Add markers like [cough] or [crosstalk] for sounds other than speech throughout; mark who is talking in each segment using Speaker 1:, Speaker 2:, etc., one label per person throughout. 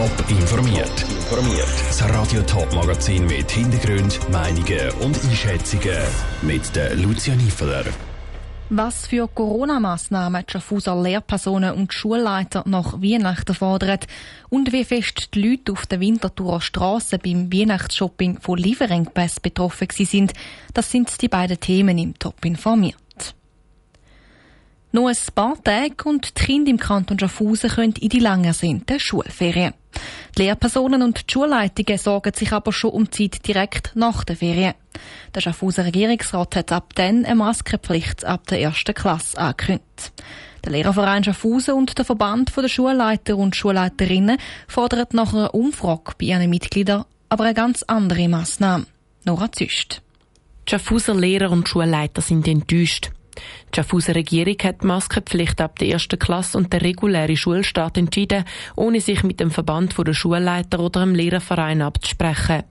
Speaker 1: Top informiert. Informiert. Das Radio Top Magazin mit Hintergrund, Meinungen und Einschätzungen mit der Lucia Niefeler.
Speaker 2: Was für Corona-Massnahmen Schaffhauser Lehrpersonen und Schulleiter nach Weihnachten fordern und wie fest die Leute auf der Winterthurer Straße beim Weihnachtsshopping von Lieferengpässen betroffen sind, das sind die beiden Themen im Top informiert. Noch ein paar Tage und die Kinder im Kanton Schaffhausen können in die lang ersehnten Schulferien. Die Lehrpersonen und die Schulleitungen sorgen sich aber schon um die Zeit direkt nach den Ferien. Der Schaffhauser Regierungsrat hat ab dann eine Maskenpflicht ab der ersten Klasse angekündigt. Der Lehrerverein Schaffhausen und der Verband der Schulleiter und Schulleiterinnen fordern nach einer Umfrage bei ihren Mitgliedern aber eine ganz andere Massnahme. Nora Züst.
Speaker 3: Die Schaffhauser Lehrer und Schulleiter sind enttäuscht. Die Schaffhauser Regierung hat die Maskenpflicht ab der ersten Klasse und der reguläre Schulstart entschieden, ohne sich mit dem Verband der Schulleiter oder dem Lehrerverein abzusprechen.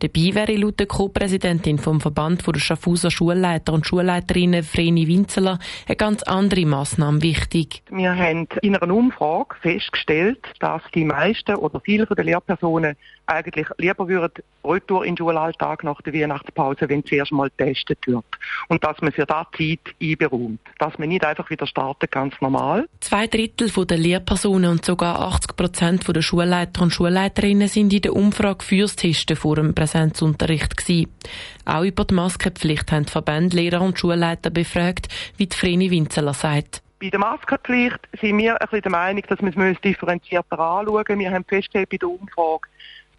Speaker 3: Dabei wäre laut der Co-Präsidentin vom Verband der Schaffhauser Schulleiter und Schulleiterinnen Vreni Winzeler eine ganz andere Massnahme wichtig.
Speaker 4: Wir haben in einer Umfrage festgestellt, dass die meisten oder viele der Lehrpersonen eigentlich lieber würden retour in den Schulalltag nach der Weihnachtspause, wenn zuerst mal getestet wird. Und dass man für diese Zeit einberuht. Dass man nicht einfach wieder startet, ganz normal.
Speaker 3: Zwei Drittel der Lehrpersonen und sogar 80 Prozent der Schulleiter und Schulleiterinnen sind in der Umfrage fürs Testen vor dem Präsenzunterricht gewesen. Auch über die Maskenpflicht haben die Verbände, Lehrer und Schulleiter befragt, wie die Vreni Winzeler sagt.
Speaker 4: Bei der Maskenpflicht sind wir ein bisschen der Meinung, dass man es differenzierter anschauen müssen. Wir haben festgestellt bei der Umfrage,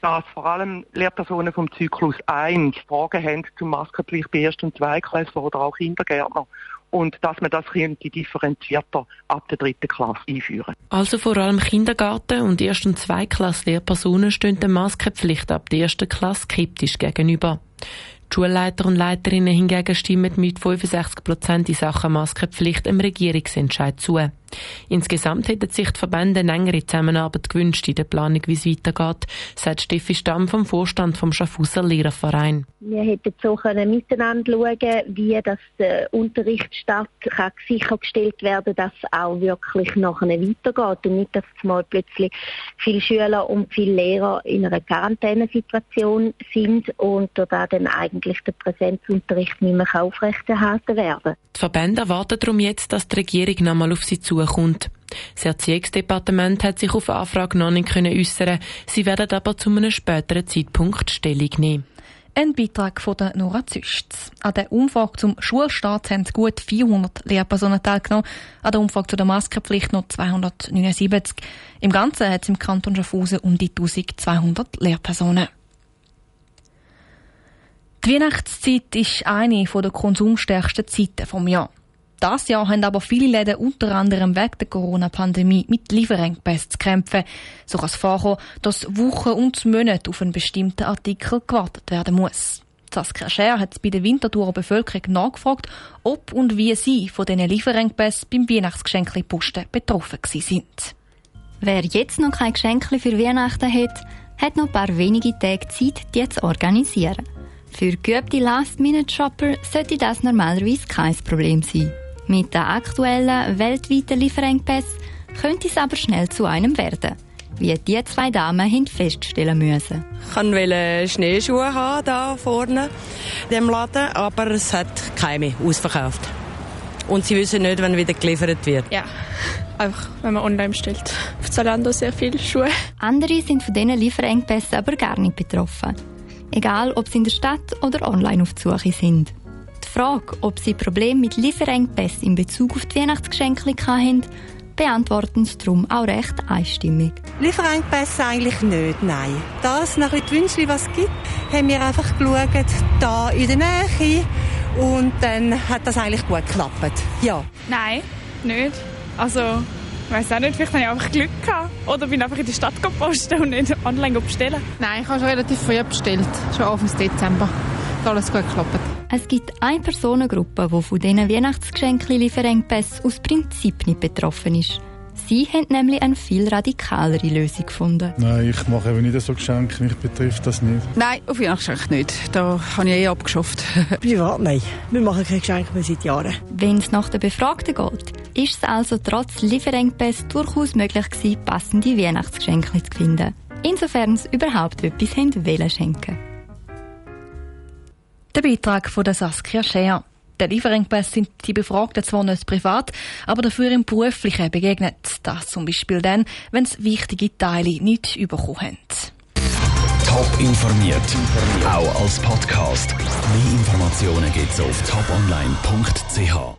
Speaker 4: dass vor allem Lehrpersonen vom Zyklus 1 Fragen haben zur Maskenpflicht bei Erst- und Zweitklässler oder auch Kindergärtner und dass man das könnte differenzierter ab der dritten Klasse einführen.
Speaker 3: Also vor allem Kindergarten und Erst- und Zweiklasse Lehrpersonen stehen der Maskenpflicht ab der ersten Klasse skeptisch gegenüber. Schulleiter und Leiterinnen hingegen stimmen mit 65 Prozent in Sachen Maskenpflicht im Regierungsentscheid zu. Insgesamt hätten sich die Verbände eine engere Zusammenarbeit gewünscht in der Planung, wie es weitergeht, sagt Steffi Stamm vom Vorstand vom Schaffhauser Lehrerverein.
Speaker 5: Wir hätten so können miteinander schauen, wie das der Unterrichtsstadt kann sichergestellt werden, dass es auch wirklich nachher weitergeht und nicht, dass mal plötzlich viele Schüler und viele Lehrer in einer Quarantänesituation sind und da dann eigentlich der Präsenzunterricht nicht mehr aufrechterhalten werden.
Speaker 3: Die Verbände erwarten darum jetzt, dass die Regierung nochmal auf sie zukommt. Das Erziehungsdepartement hat sich auf Anfrage noch nicht äußern Sie werden aber zu einem späteren Zeitpunkt Stellung nehmen.
Speaker 2: Ein Beitrag von der Nora Züst. An der Umfrage zum Schulstart haben gut 400 Lehrpersonen teilgenommen, an der Umfrage zu der Maskenpflicht noch 279. Im Ganzen hat es im Kanton Schaffhausen um die 1200 Lehrpersonen. Die Weihnachtszeit ist eine der konsumstärksten Zeiten vom Jahr. Das Jahr haben aber viele Läden unter anderem wegen der Corona-Pandemie mit Lieferengpässen zu kämpfen. So kann es vorkommen, dass Wochen und Monate auf einen bestimmten Artikel gewartet werden muss. Saskia Scher hat bei der Winterthurer Bevölkerung nachgefragt, ob und wie sie von diesen Lieferengpässen beim Weihnachtsgeschenkli Posten betroffen sind.
Speaker 6: Wer jetzt noch kein Geschenkli für Weihnachten hat, hat noch ein paar wenige Tage Zeit, die zu organisieren. Für geübte Last-Minute-Shopper sollte das normalerweise kein Problem sein. Mit den aktuellen weltweiten Lieferengpässen könnte es aber schnell zu einem werden, wie die zwei Damen haben feststellen müssen.
Speaker 7: Ich wollte Schneeschuhe haben, hier vorne in dem Laden, aber es hat keine ausverkauft. Und sie wissen nicht, wann wieder geliefert wird.
Speaker 8: Ja, einfach wenn man online bestellt. Auf Zalando sehr viele Schuhe.
Speaker 6: Andere sind von diesen Lieferengpässen aber gar nicht betroffen. Egal, ob sie in der Stadt oder online auf die Suche sind. Frage, ob sie Probleme mit Lieferengpässen in Bezug auf die Weihnachtsgeschenke haben, beantworten sie darum auch recht einstimmig.
Speaker 9: Lieferengpässe eigentlich nicht, nein. Das, nach den Wünschen, was es gibt, haben wir einfach geschaut, da in der Nähe und dann hat das eigentlich gut geklappt, ja.
Speaker 8: Nein, nicht. Also, ich weiß auch nicht, vielleicht habe ich einfach Glück gehabt. Oder bin einfach in die Stadt gepostet und nicht online bestellen.
Speaker 10: Nein, ich habe schon relativ früh bestellt, schon Anfang Dezember. Hat alles gut geklappt.
Speaker 6: Es gibt eine Personengruppe, die von diesen Weihnachtsgeschenkli-Lieferengpässen aus Prinzip nicht betroffen ist. Sie haben nämlich eine viel radikalere Lösung gefunden.
Speaker 11: Nein, ich mache eben nicht so Geschenke, mich betrifft das nicht.
Speaker 10: Nein, auf Weihnachtsgeschenke nicht. Da habe ich eh abgeschafft. [laughs]
Speaker 12: Privat, nein. Wir machen keine Geschenke mehr seit Jahren.
Speaker 6: Wenn es nach den Befragten geht, ist es also trotz Lieferengpässe durchaus möglich gewesen, passende Weihnachtsgeschenke zu finden. insofern sie überhaupt etwas haben wollen schenken.
Speaker 2: Der Beitrag von der Saskia Scher. Der Lieferengpässe sind die Befragten zwar nicht privat, aber dafür im Beruflichen begegnet. Das zum Beispiel dann, wenn sie wichtige Teile nicht bekommen haben.
Speaker 1: Top informiert, auch als Podcast. Mehr Informationen gibt's auf toponline.ch.